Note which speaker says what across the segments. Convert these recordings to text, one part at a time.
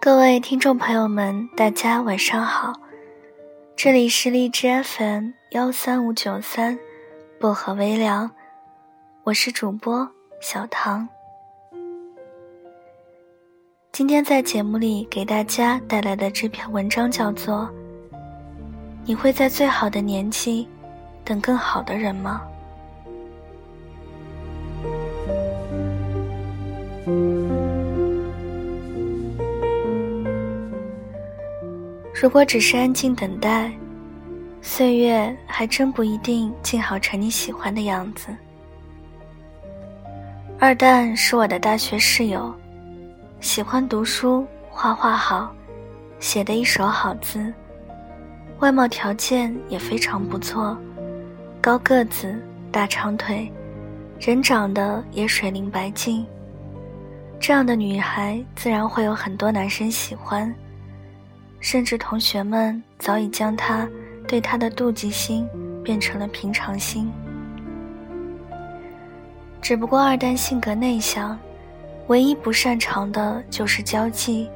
Speaker 1: 各位听众朋友们，大家晚上好，这里是荔枝 FM 幺三五九三薄荷微凉，我是主播小唐。今天在节目里给大家带来的这篇文章叫做《你会在最好的年纪等更好的人吗》。如果只是安静等待，岁月还真不一定静好成你喜欢的样子。二蛋是我的大学室友，喜欢读书，画画好，写的一手好字，外貌条件也非常不错，高个子，大长腿，人长得也水灵白净。这样的女孩自然会有很多男生喜欢。甚至同学们早已将他对他的妒忌心变成了平常心。只不过二蛋性格内向，唯一不擅长的就是交际，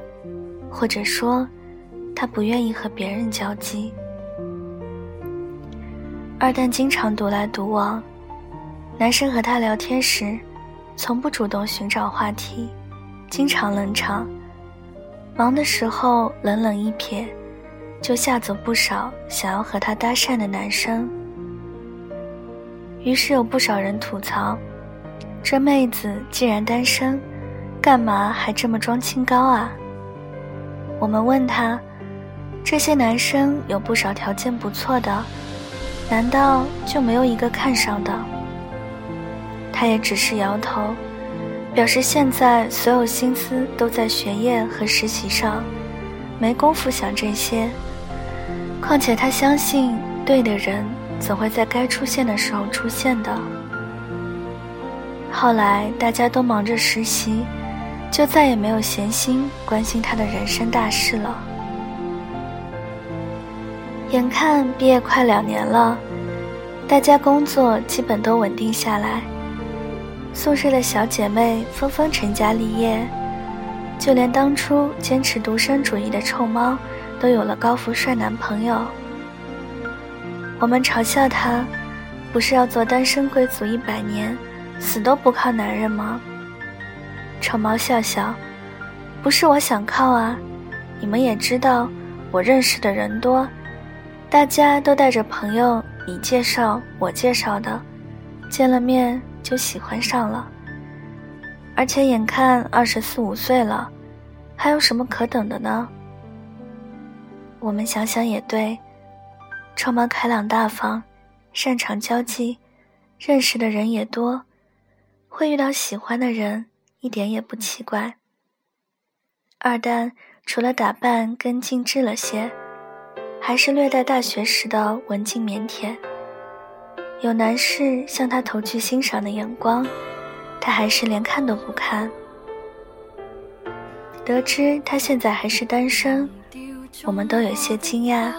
Speaker 1: 或者说，他不愿意和别人交际。二蛋经常独来独往，男生和他聊天时，从不主动寻找话题，经常冷场。忙的时候冷冷一瞥，就吓走不少想要和他搭讪的男生。于是有不少人吐槽：这妹子既然单身，干嘛还这么装清高啊？我们问他：这些男生有不少条件不错的，难道就没有一个看上的？他也只是摇头。表示现在所有心思都在学业和实习上，没工夫想这些。况且他相信，对的人总会在该出现的时候出现的。后来大家都忙着实习，就再也没有闲心关心他的人生大事了。眼看毕业快两年了，大家工作基本都稳定下来。宿舍的小姐妹纷纷成家立业，就连当初坚持独身主义的臭猫，都有了高富帅男朋友。我们嘲笑他，不是要做单身贵族一百年，死都不靠男人吗？臭猫笑笑，不是我想靠啊，你们也知道，我认识的人多，大家都带着朋友，你介绍我介绍的，见了面。就喜欢上了，而且眼看二十四五岁了，还有什么可等的呢？我们想想也对，臭猫开朗大方，擅长交际，认识的人也多，会遇到喜欢的人一点也不奇怪。二蛋除了打扮更精致了些，还是略带大学时的文静腼腆。有男士向他投去欣赏的眼光，他还是连看都不看。得知他现在还是单身，我们都有些惊讶，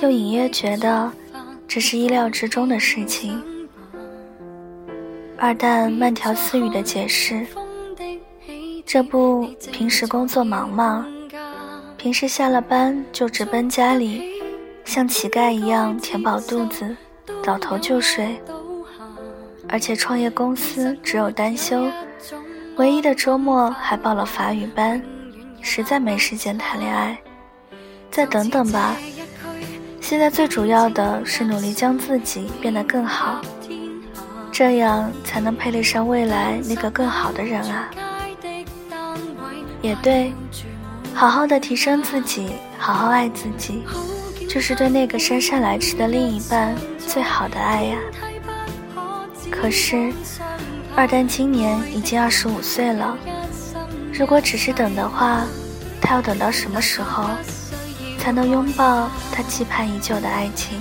Speaker 1: 又隐约觉得这是意料之中的事情。二蛋慢条斯语的解释：“这不，平时工作忙吗？平时下了班就直奔家里，像乞丐一样填饱肚子。”倒头就睡，而且创业公司只有单休，唯一的周末还报了法语班，实在没时间谈恋爱。再等等吧，现在最主要的是努力将自己变得更好，这样才能配得上未来那个更好的人啊。也对，好好的提升自己，好好爱自己。就是对那个姗姗来迟的另一半最好的爱呀。可是，二蛋今年已经二十五岁了，如果只是等的话，他要等到什么时候，才能拥抱他期盼已久的爱情？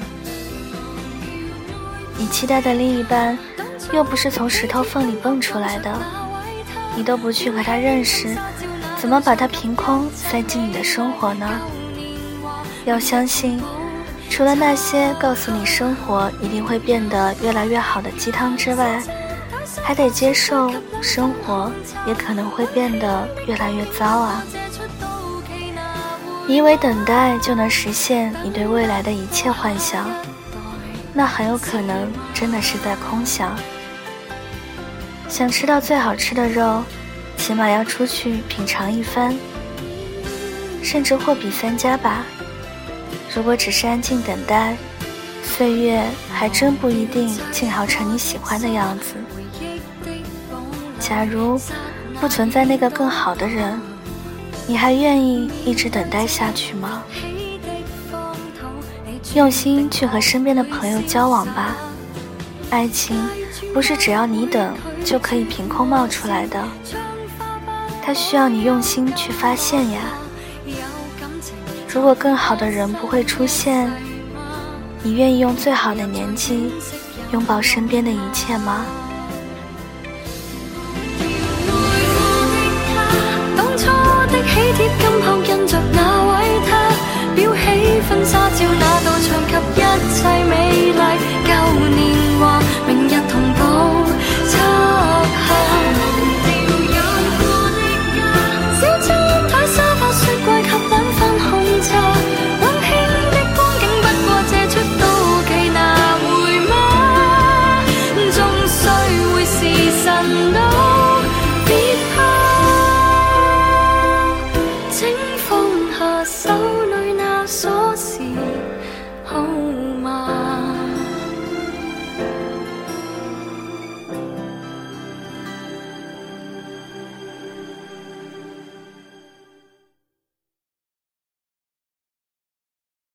Speaker 1: 你期待的另一半，又不是从石头缝里蹦出来的，你都不去和他认识，怎么把他凭空塞进你的生活呢？要相信，除了那些告诉你生活一定会变得越来越好的鸡汤之外，还得接受生活也可能会变得越来越糟啊！你以为等待就能实现你对未来的一切幻想，那很有可能真的是在空想。想吃到最好吃的肉，起码要出去品尝一番，甚至货比三家吧。如果只是安静等待，岁月还真不一定静好成你喜欢的样子。假如不存在那个更好的人，你还愿意一直等待下去吗？用心去和身边的朋友交往吧，爱情不是只要你等。就可以凭空冒出来的，它需要你用心去发现呀。如果更好的人不会出现，你愿意用最好的年纪拥抱身边的一切吗？当初的喜帖，金箔印着。